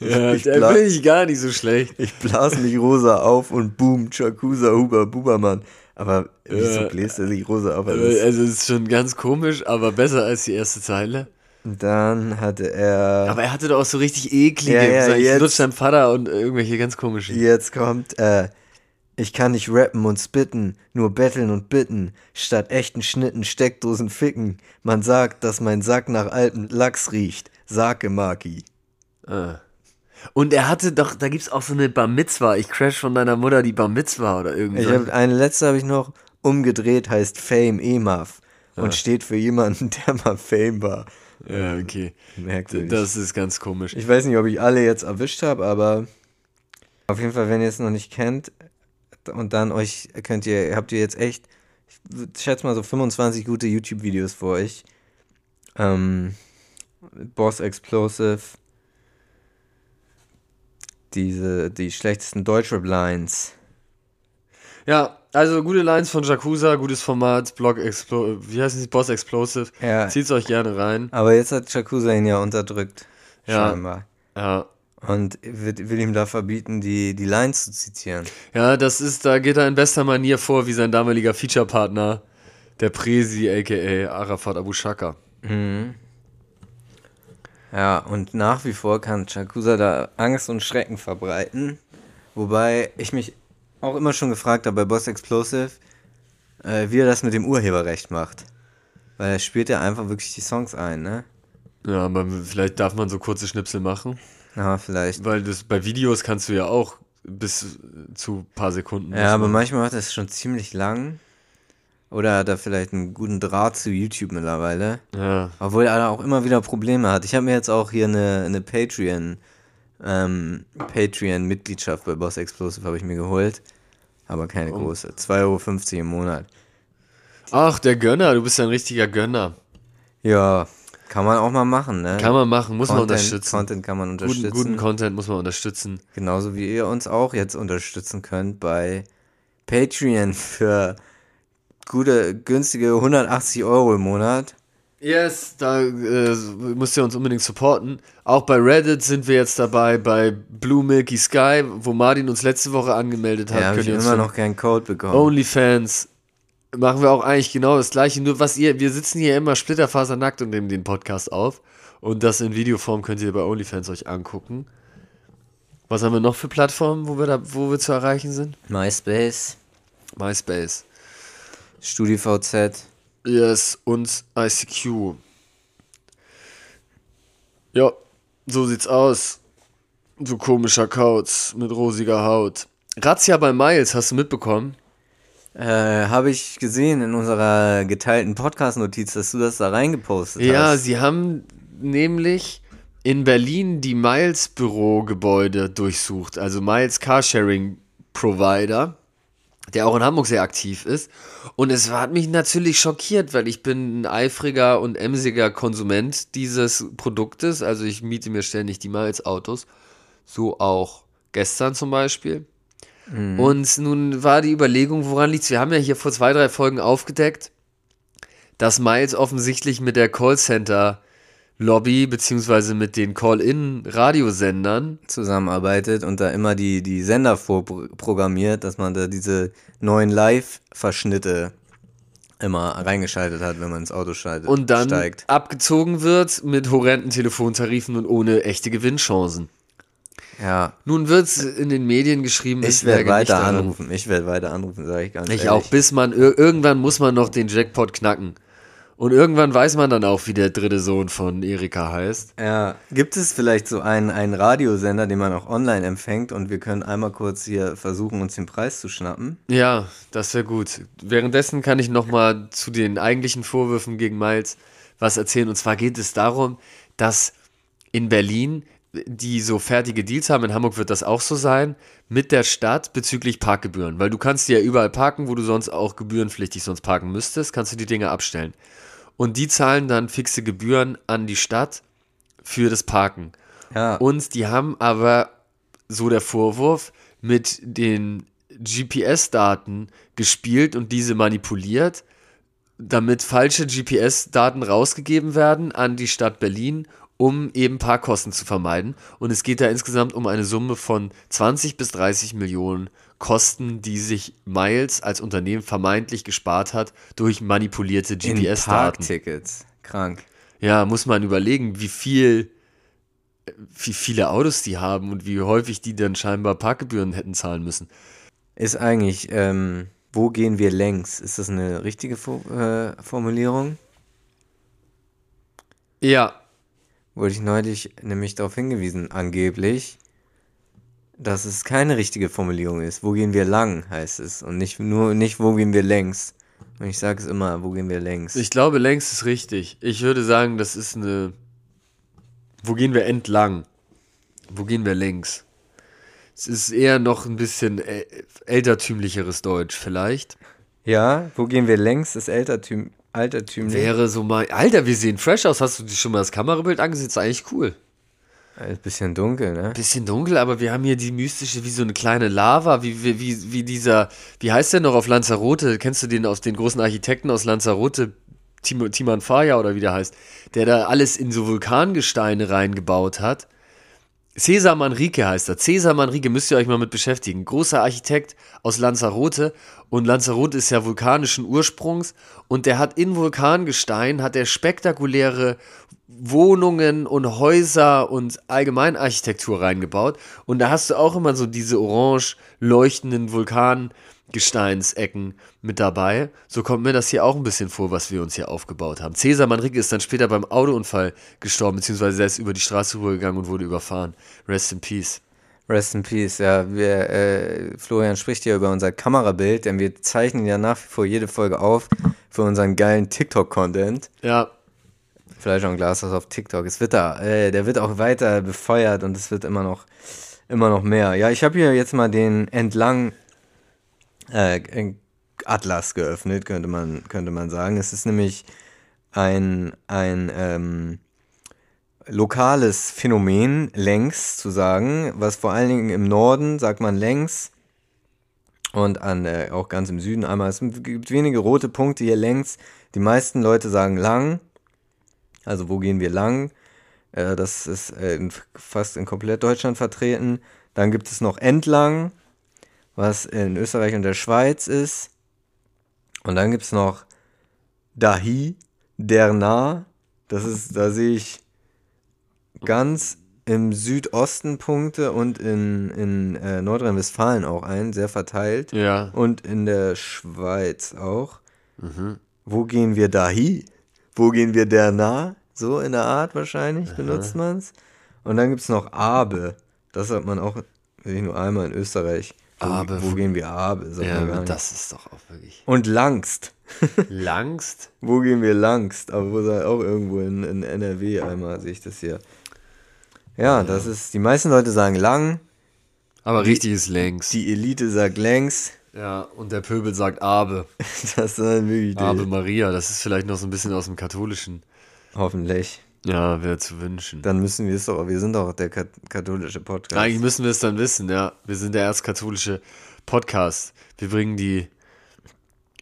Ja, ich der bla- finde ich gar nicht so schlecht. Ich blas mich rosa auf und boom, Chakusa, Huber, Bubermann. Aber wieso Ja. bläst er sich rosa auf? Also Also, also es ist schon ganz komisch, aber besser als die erste Zeile. Dann hatte er. Aber er hatte doch auch so richtig eklige, Ja, ja, so, ich jetzt- lutsch dein Vater und irgendwelche ganz komischen. Jetzt kommt, äh, ich kann nicht rappen und spitten, nur betteln und bitten. Statt echten Schnitten Steckdosen ficken. Man sagt, dass mein Sack nach altem Lachs riecht. Sake Maki. Ah. Und er hatte doch, da gibt's auch so eine Bar Mitzwa. Ich crash von deiner Mutter die Bar Mitzwa oder Ich irgendwas. hab, eine letzte habe ich noch umgedreht, heißt Fame EMAF. Und Ah. steht für jemanden, der mal Fame war. Ja, okay. Merkwürdig. Das ist ganz komisch. Ich weiß nicht, ob ich alle jetzt erwischt habe, aber auf jeden Fall, wenn ihr es noch nicht kennt und dann euch könnt ihr, habt ihr jetzt echt, ich schätze mal so 25 gute YouTube-Videos vor euch. Ähm, Boss Explosive, diese, die schlechtesten Deutschrap-Lines. Ja, also gute Lines von Jakuza, gutes Format, Blog Explo wie heißt es, Boss Explosive. Ja. Zieht's euch gerne rein. Aber jetzt hat Shakusa ihn ja unterdrückt. Ja. Scheinbar. Ja. Und will, will ihm da verbieten, die, die Lines zu zitieren. Ja, das ist, da geht er in bester Manier vor, wie sein damaliger Feature-Partner, der Presi, aka Arafat Abu Shaka. Ja, und nach wie vor kann Chakusa da Angst und Schrecken verbreiten. Wobei ich mich auch immer schon gefragt habe bei Boss Explosive, äh, wie er das mit dem Urheberrecht macht. Weil er spielt ja einfach wirklich die Songs ein, ne? Ja, aber vielleicht darf man so kurze Schnipsel machen, Ja, vielleicht. weil das bei Videos kannst du ja auch bis zu paar Sekunden. Ja, aber machen. manchmal macht es schon ziemlich lang. Oder hat er vielleicht einen guten Draht zu YouTube mittlerweile. Ja, Obwohl er auch immer wieder Probleme hat. Ich habe mir jetzt auch hier eine, eine Patreon, ähm, Patreon-Mitgliedschaft bei Boss Explosive habe ich mir geholt. Aber keine Oh. große. 2,50 Euro im Monat. Ach, der Gönner, du bist ja ein richtiger Gönner. Ja, kann man auch mal machen, ne? Kann man machen, muss man Content, unterstützen. Content kann man Guten, unterstützen. guten Content muss man unterstützen. Genauso wie ihr uns auch jetzt unterstützen könnt bei Patreon für gute, günstige 180 Euro im Monat. Yes, da äh, müsst ihr uns unbedingt supporten. Auch bei Reddit sind wir jetzt dabei, bei Blue Milky Sky, wo Martin uns letzte Woche angemeldet hat. Ja, könnt ich immer noch keinen Code bekommen. OnlyFans machen wir auch eigentlich genau das gleiche, nur was ihr, wir sitzen hier immer splitterfasernackt und nehmen den Podcast auf und das in Videoform könnt ihr bei OnlyFans euch angucken. Was haben wir noch für Plattformen, wo wir da, wo wir zu erreichen sind? MySpace, MySpace. StudiVZ. Yes, und ICQ. Ja, so sieht's aus. Du komischer Kauz mit rosiger Haut. Razzia bei Miles, hast du mitbekommen? Äh, habe ich gesehen in unserer geteilten Podcast-Notiz, dass du das da reingepostet Ja, hast. sie haben nämlich in Berlin die Miles Bürogebäude durchsucht, also Miles Carsharing Provider, der auch in Hamburg sehr aktiv ist. Und es hat mich natürlich schockiert, weil ich bin ein eifriger und emsiger Konsument dieses Produktes. Also ich miete mir ständig die Miles Autos. So auch gestern zum Beispiel. Und nun war die Überlegung, woran liegt's? Wir haben ja hier vor zwei, drei Folgen aufgedeckt, dass Miles offensichtlich mit der Callcenter-Lobby beziehungsweise mit den Call-In-Radiosendern zusammenarbeitet und da immer die, die Sender vorprogrammiert, dass man da diese neuen Live-Verschnitte immer reingeschaltet hat, wenn man ins Auto schaltet, und dann steigt. abgezogen wird mit horrenden Telefontarifen und ohne echte Gewinnchancen. Ja, Nun wird's in den Medien geschrieben, es ich werde weiter anrufen. Ich werde weiter anrufen, sage ich ganz Ich ehrlich. auch, bis man, ir irgendwann muss man noch den Jackpot knacken. Und irgendwann weiß man dann auch, wie der dritte Sohn von Erika heißt. Ja, gibt es vielleicht so einen, einen Radiosender, den man auch online empfängt und wir können einmal kurz hier versuchen, uns den Preis zu schnappen? Ja, das wäre gut. Währenddessen kann ich noch mal zu den eigentlichen Vorwürfen gegen Miles was erzählen. Und zwar geht es darum, dass in Berlin die so fertige Deals haben, in Hamburg wird das auch so sein, mit der Stadt bezüglich Parkgebühren. Weil du kannst ja überall parken, wo du sonst auch gebührenpflichtig sonst parken müsstest, kannst du die Dinge abstellen. Und die zahlen dann fixe Gebühren an die Stadt für das Parken. Ja, Und die haben aber, so der Vorwurf, mit den GPS-Daten gespielt und diese manipuliert, damit falsche GPS-Daten rausgegeben werden an die Stadt Berlin, um eben Parkkosten zu vermeiden. Und es geht da insgesamt um eine Summe von 20 bis 30 Millionen Kosten, die sich Miles als Unternehmen vermeintlich gespart hat durch manipulierte GPS-Daten. Parktickets. Krank. Ja, muss man überlegen, wie viel, wie viele Autos die haben und wie häufig die dann scheinbar Parkgebühren hätten zahlen müssen. Ist eigentlich, ähm, wo gehen wir längs? Ist das eine richtige äh, Formulierung? Ja, Wurde ich neulich nämlich darauf hingewiesen, angeblich, dass es keine richtige Formulierung ist. Wo gehen wir lang, heißt es. Und nicht nur nicht, wo gehen wir längs. Und ich sage es immer, wo gehen wir längs. ich glaube, längs ist richtig. Ich würde sagen, das ist eine. Wo gehen wir entlang? Wo gehen wir längs? Es ist eher noch ein bisschen äh, ältertümlicheres Deutsch, vielleicht. ja, wo gehen wir längs ist ältertüm altertümlich. Wäre so mal. Alter, wir sehen fresh aus. Hast du dir schon mal das Kamerabild angesehen? Ist eigentlich cool. Ein bisschen dunkel, ne? Bisschen dunkel, aber wir haben hier die mystische, wie so eine kleine Lava, wie, wie, wie, wie dieser, wie heißt der noch auf Lanzarote? Kennst du den aus den großen Architekten aus Lanzarote? Tim- Timan Faya oder wie der heißt, der da alles in so Vulkangesteine reingebaut hat. Cesar Manrique heißt er. Cesar Manrique müsst ihr euch mal mit beschäftigen. Großer Architekt aus Lanzarote. Und Lanzarote ist ja vulkanischen Ursprungs. Und der hat in Vulkangestein, hat er spektakuläre Wohnungen und Häuser und Allgemeinarchitektur reingebaut. Und da hast du auch immer so diese orange leuchtenden Vulkangesteinsecken mit dabei. So kommt mir das hier auch ein bisschen vor, was wir uns hier aufgebaut haben. Cesar Manrique ist dann später beim Autounfall gestorben, beziehungsweise er ist über die Straße rübergegangen und wurde überfahren. Rest in Peace. Rest in Peace, ja. Wir, äh, Florian spricht hier über unser Kamerabild, denn wir zeichnen ja nach wie vor jede Folge auf für unseren geilen TikTok-Content. Ja, Fleisch und Glas auf TikTok. Es wird da, äh, der wird auch weiter befeuert und es wird immer noch, immer noch mehr. Ja, ich habe hier jetzt mal den entlang äh, Atlas geöffnet, könnte man, könnte man sagen. Es ist nämlich ein, ein ähm, lokales Phänomen, längs zu sagen, was vor allen Dingen im Norden sagt man längs und an, äh, auch ganz im Süden einmal. Es gibt wenige rote Punkte hier längs. Die meisten Leute sagen lang. Also wo gehen wir lang? Äh, das ist äh, in, fast in komplett Deutschland vertreten. Dann gibt es noch entlang, was in Österreich und der Schweiz ist. Und dann gibt es noch dahi, der nah. Das ist, da sehe ich ganz im Südosten Punkte und in, in äh, Nordrhein-Westfalen auch ein, sehr verteilt. ja. Und in der Schweiz auch. Wo gehen wir dahi? Wo gehen wir der nah? So in der Art wahrscheinlich benutzt man es. Und dann gibt es noch Abe. Das hat man auch wirklich nur einmal in Österreich. Wo, Abe. Wo gehen wir Abe? Ja, das ist doch auch wirklich. Und Langst. Langst? Wo gehen wir Langst? Aber wo sei auch irgendwo in, in NRW einmal sehe ich das hier. Ja, das ist, die meisten Leute sagen lang, Aber richtig ist längs. die Elite sagt längs. Ja, und der Pöbel sagt Abe. Das sind wirklich die, Ave Maria, das ist vielleicht noch so ein bisschen aus dem Katholischen. hoffentlich. Ja, wäre zu wünschen. Dann müssen wir es doch, wir sind doch der kat katholische Podcast. Eigentlich müssen wir es dann wissen, ja. Wir sind der erstkatholische Podcast. Wir bringen die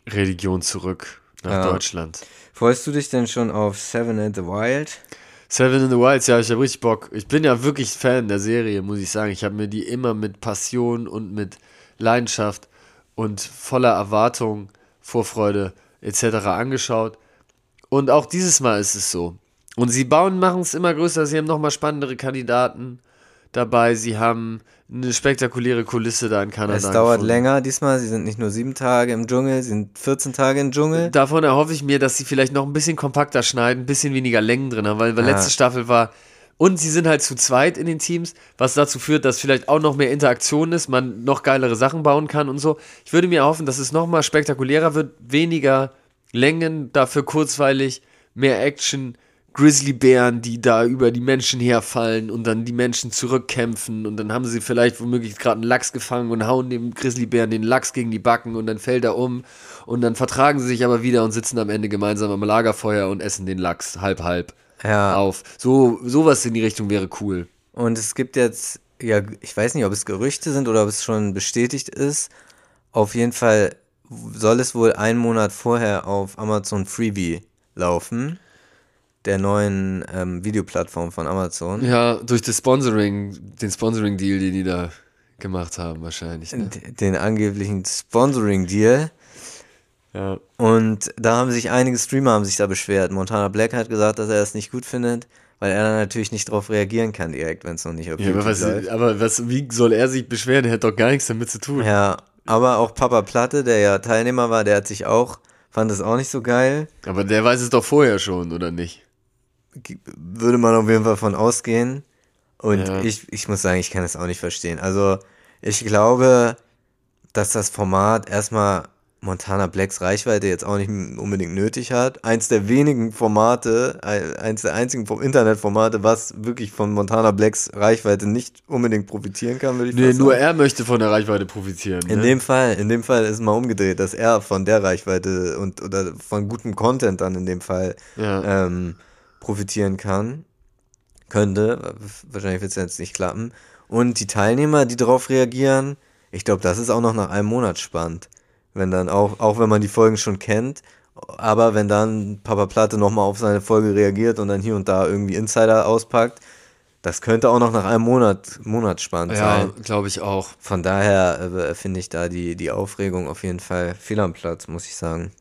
Religion zurück nach Ja. Deutschland. Freust du dich denn schon auf Seven and the Wild? Seven in the Wilds, ja, ich habe richtig Bock. Ich bin ja wirklich Fan der Serie, muss ich sagen. Ich habe mir die immer mit Passion und mit Leidenschaft und voller Erwartung, Vorfreude etc. angeschaut. Und auch dieses Mal ist es so. Und sie bauen, machen es immer größer. Sie haben nochmal spannendere Kandidaten dabei. Sie haben eine spektakuläre Kulisse da in Kanada. Es dauert gefunden. länger diesmal. Sie sind nicht nur sieben Tage im Dschungel, sie sind 14 Tage im Dschungel. Davon erhoffe ich mir, dass sie vielleicht noch ein bisschen kompakter schneiden, ein bisschen weniger Längen drin haben, weil, weil Ja. letzte Staffel war. Und sie sind halt zu zweit in den Teams, was dazu führt, dass vielleicht auch noch mehr Interaktion ist, man noch geilere Sachen bauen kann und so. Ich würde mir erhoffen, dass es noch mal spektakulärer wird, weniger Längen, dafür kurzweilig, mehr Action, Grizzlybären, die da über die Menschen herfallen und dann die Menschen zurückkämpfen und dann haben sie vielleicht womöglich gerade einen Lachs gefangen und hauen dem Grizzlybären den Lachs gegen die Backen und dann fällt er um und dann vertragen sie sich aber wieder und sitzen am Ende gemeinsam am Lagerfeuer und essen den Lachs halb halb Ja. auf. So sowas in die Richtung wäre cool. Und es gibt jetzt, ja, ich weiß nicht, ob es Gerüchte sind oder ob es schon bestätigt ist. Auf jeden Fall soll es wohl einen Monat vorher auf Amazon Freebie laufen. Der neuen ähm, Videoplattform von Amazon. Ja, durch das Sponsoring, den Sponsoring Deal, den die da gemacht haben wahrscheinlich. Ne? Den angeblichen Sponsoring-Deal. Ja. Und da haben sich einige Streamer haben sich da beschwert. Montana Black hat gesagt, dass er das nicht gut findet, weil er dann natürlich nicht darauf reagieren kann direkt, wenn es noch nicht auf Ja, aber, was, läuft. aber was, wie soll er sich beschweren? Er hat doch gar nichts damit zu tun. Ja, aber auch Papa Platte, der ja Teilnehmer war, der hat sich auch, fand es auch nicht so geil. Aber der weiß es doch vorher schon, oder nicht? Würde man auf jeden Fall von ausgehen. Und Ja. ich, ich muss sagen, ich kann es auch nicht verstehen. Also, ich glaube, dass das Format erstmal Montana Blacks Reichweite jetzt auch nicht unbedingt nötig hat. Eins der wenigen Formate, ein- eins der einzigen Internetformate, was wirklich von Montana Blacks Reichweite nicht unbedingt profitieren kann, würde ich Nee, nur sagen. er möchte von der Reichweite profitieren. In ne? dem Fall, in dem Fall ist mal umgedreht, dass er von der Reichweite und oder von gutem Content dann in dem Fall Ja. ähm, profitieren kann, könnte. Wahrscheinlich wird es jetzt nicht klappen. Und die Teilnehmer, die darauf reagieren, ich glaube, das ist auch noch nach einem Monat spannend. Wenn dann auch, auch wenn man die Folgen schon kennt, aber wenn dann Papa Platte nochmal auf seine Folge reagiert und dann hier und da irgendwie Insider auspackt, das könnte auch noch nach einem Monat, Monat spannend ja, sein. glaube ich auch. Von daher äh, finde ich da die, die Aufregung auf jeden Fall fehl am Platz, muss ich sagen.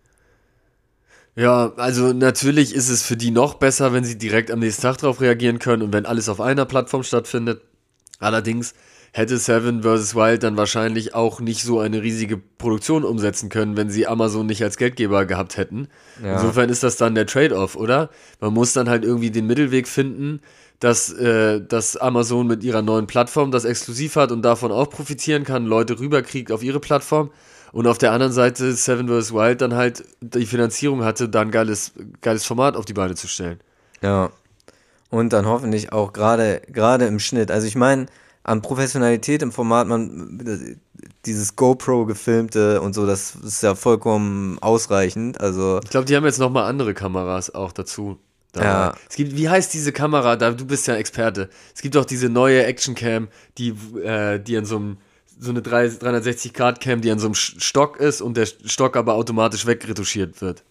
Ja, also natürlich ist es für die noch besser, wenn sie direkt am nächsten Tag darauf reagieren können und wenn alles auf einer Plattform stattfindet. Allerdings hätte Seven vs. Wild dann wahrscheinlich auch nicht so eine riesige Produktion umsetzen können, wenn sie Amazon nicht als Geldgeber gehabt hätten. Ja. Insofern ist das dann der Trade-off, oder? Man muss dann halt irgendwie den Mittelweg finden, dass, äh, dass Amazon mit ihrer neuen Plattform das exklusiv hat und davon auch profitieren kann, Leute rüberkriegt auf ihre Plattform. Und auf der anderen Seite Seven vs. Wild dann halt die Finanzierung hatte, da ein geiles, geiles Format auf die Beine zu stellen. Ja. Und dann hoffentlich auch gerade gerade im Schnitt. Also ich meine, an Professionalität im Format, man dieses GoPro gefilmte und so, das ist ja vollkommen ausreichend. Also Ich glaube, die haben jetzt nochmal andere Kameras auch dazu. dabei. Ja. Es gibt, wie heißt diese Kamera? Da, du bist ja Experte. Es gibt auch diese neue Actioncam, die, äh, die an so einem, so eine 360-Grad-Cam, die an so einem Stock ist und der Stock aber automatisch wegretuschiert wird.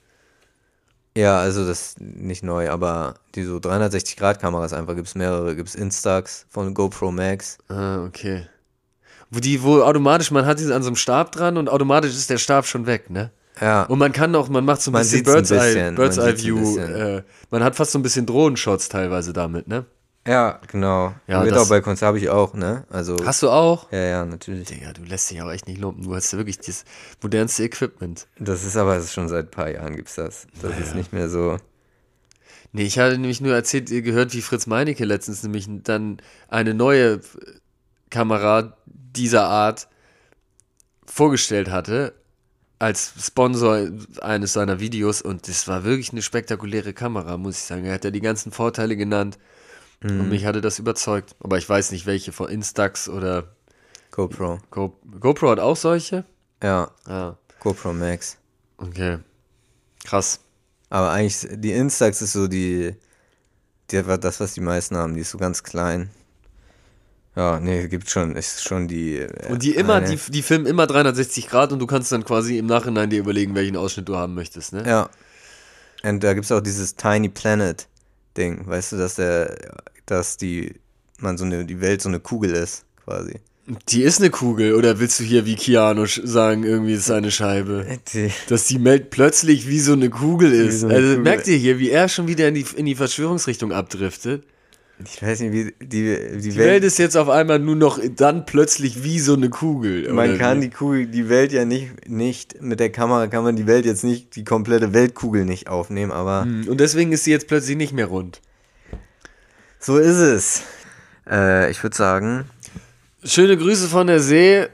ja, also das ist nicht neu, aber die so 360 Grad Kameras einfach gibt's mehrere, gibt's Instax von GoPro Max. Ah, okay. Wo die, wo automatisch, man hat diese an so einem Stab dran und automatisch ist der Stab schon weg, ne? Ja. Und man kann auch, man macht so ein Man bisschen sieht's ein Bird's Eye, bisschen, Bird's man Eye View. bisschen. Äh, man hat fast so ein bisschen Drohnenshots teilweise damit, ne? Ja, genau. Ja, Konzert habe ich auch, ne? Also Hast du auch? ja, ja, natürlich. Digga, du lässt dich auch echt nicht lumpen. Du hast wirklich das modernste Equipment. Das ist aber das ist schon seit ein paar Jahren gibt's das. Das ist nicht mehr so. Nee, ich hatte nämlich nur erzählt, ihr gehört, wie Fritz Meinecke letztens nämlich dann eine neue Kamera dieser Art vorgestellt hatte als Sponsor eines seiner Videos und das war wirklich eine spektakuläre Kamera, muss ich sagen. Er hat ja die ganzen Vorteile genannt und mich hatte das überzeugt. Aber ich weiß nicht, welche von Instax oder GoPro. Go GoPro hat auch solche. Ja, Ah, GoPro Max. okay. Krass. Aber eigentlich, die Instax ist so die, die, das, was die meisten haben, die ist so ganz klein. Ja, nee, gibt schon, ist schon die. äh, Und die immer, eine- die, die filmen immer 360 Grad und du kannst dann quasi im Nachhinein dir überlegen, welchen Ausschnitt du haben möchtest, ne? Ja. Und da gibt's auch dieses Tiny Planet Ding, weißt du, dass der, dass die, man so eine, die Welt so eine Kugel ist, quasi. Die ist eine Kugel, oder willst du hier wie Keanu sagen, irgendwie ist es eine Scheibe? Dass die Welt plötzlich wie so eine Kugel ist. so eine also Kugel. merkt ihr hier, wie er schon wieder in die, in die Verschwörungsrichtung abdriftet? ich weiß nicht, wie, die, die, Die Welt ist jetzt auf einmal nur noch dann plötzlich wie so eine Kugel. Man kann wie? die Kugel, die Welt ja nicht, nicht, mit der Kamera kann man die Welt jetzt nicht, die komplette Weltkugel nicht aufnehmen, aber Hm, Und deswegen ist sie jetzt plötzlich nicht mehr rund. So ist es. Äh, ich würde sagen, Schöne Grüße von der See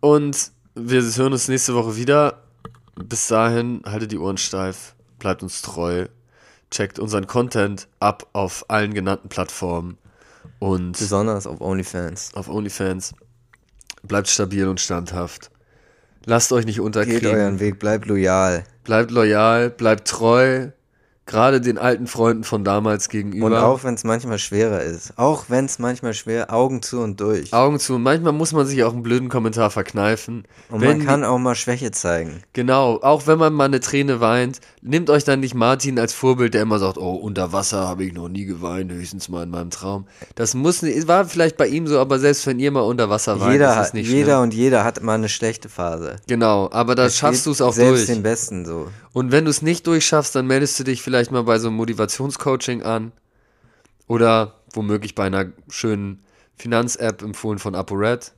und wir hören uns nächste Woche wieder. Bis dahin, haltet die Ohren steif, bleibt uns treu, checkt unseren Content ab auf allen genannten Plattformen und besonders auf OnlyFans. auf OnlyFans. Bleibt stabil und standhaft. Lasst euch nicht Geht unterkriegen. euren Weg, bleibt loyal. Bleibt loyal, bleibt treu. Gerade den alten Freunden von damals gegenüber. Und auch wenn es manchmal schwerer ist. Auch wenn es manchmal schwer, Augen zu und durch. Augen zu. Und manchmal muss man sich auch einen blöden Kommentar verkneifen. Und Wenn man kann auch mal Schwäche zeigen. Genau, auch wenn man mal eine Träne weint, nehmt euch dann nicht Martin als Vorbild, der immer sagt, oh, unter Wasser habe ich noch nie geweint, höchstens mal in meinem Traum. Das muss nicht, war vielleicht bei ihm so, aber selbst wenn ihr mal unter Wasser weint, Jeder, ist es hat, nicht jeder schlimm. und jeder hat mal eine schlechte Phase. Genau, aber da schaffst du es auch Selbst durch. den Besten so. Und wenn du es nicht durchschaffst, dann meldest du dich vielleicht mal bei so einem Motivationscoaching an. Oder womöglich bei einer schönen Finanz-App empfohlen von ApoRed.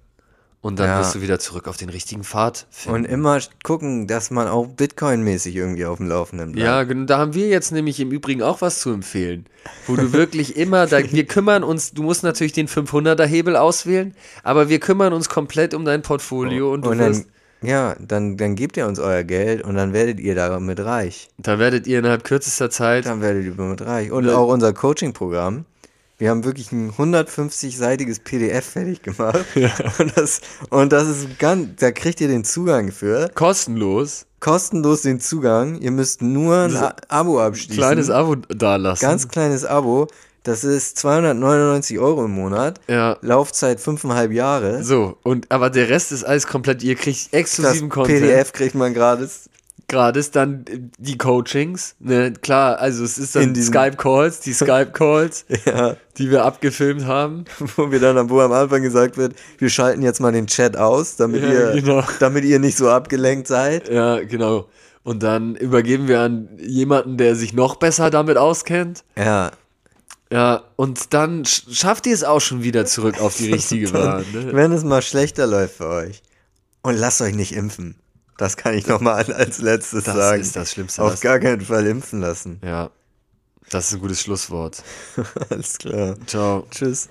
Und dann Ja. wirst du wieder zurück auf den richtigen Pfad finden. Und immer gucken, dass man auch Bitcoin-mäßig irgendwie auf dem Laufenden bleibt. Ja, genau, da haben wir jetzt nämlich im Übrigen auch was zu empfehlen. Wo du wirklich immer, da, wir kümmern uns, du musst natürlich den 500er Hebel auswählen, aber wir kümmern uns komplett um dein Portfolio und du und wirst, dann, ja, dann, dann gebt ihr uns euer Geld und dann werdet ihr damit reich. da werdet ihr innerhalb kürzester Zeit, Dann werdet ihr damit reich. Und Ja. auch unser Coaching-Programm. Wir haben wirklich ein 150-seitiges PDF fertig gemacht. Und, das, und das ist ganz, da kriegt ihr den Zugang für. kostenlos, Kostenlos den Zugang. Ihr müsst nur ein Abo abschließen. kleines Abo dalassen. Ganz kleines Abo. Das ist 299 Euro im Monat. ja. Laufzeit fünfeinhalb Jahre. So, und aber der Rest ist alles komplett, ihr kriegt Das exklusiven Content. PDF kriegt man gratis. Gratis, dann äh, die Coachings, ne, klar, also es ist dann diesem- Skype-Calls, die Skype-Calls, Ja. die wir abgefilmt haben. Wo wir dann, wo am Anfang gesagt wird, wir schalten jetzt mal den Chat aus, damit, Ja, ihr, genau. damit ihr nicht so abgelenkt seid. Ja, genau. Und dann übergeben wir an jemanden, der sich noch besser damit auskennt. Ja. Ja, und dann sch schafft ihr es auch schon wieder zurück auf die richtige Bahn. Ne? Wenn es mal schlechter läuft für euch. Und lasst euch nicht impfen. Das kann ich nochmal als letztes Das sagen. ist das Schlimmste. Auf Das, gar keinen Fall impfen lassen. ja, das ist ein gutes Schlusswort. Alles klar. Ciao. Tschüss.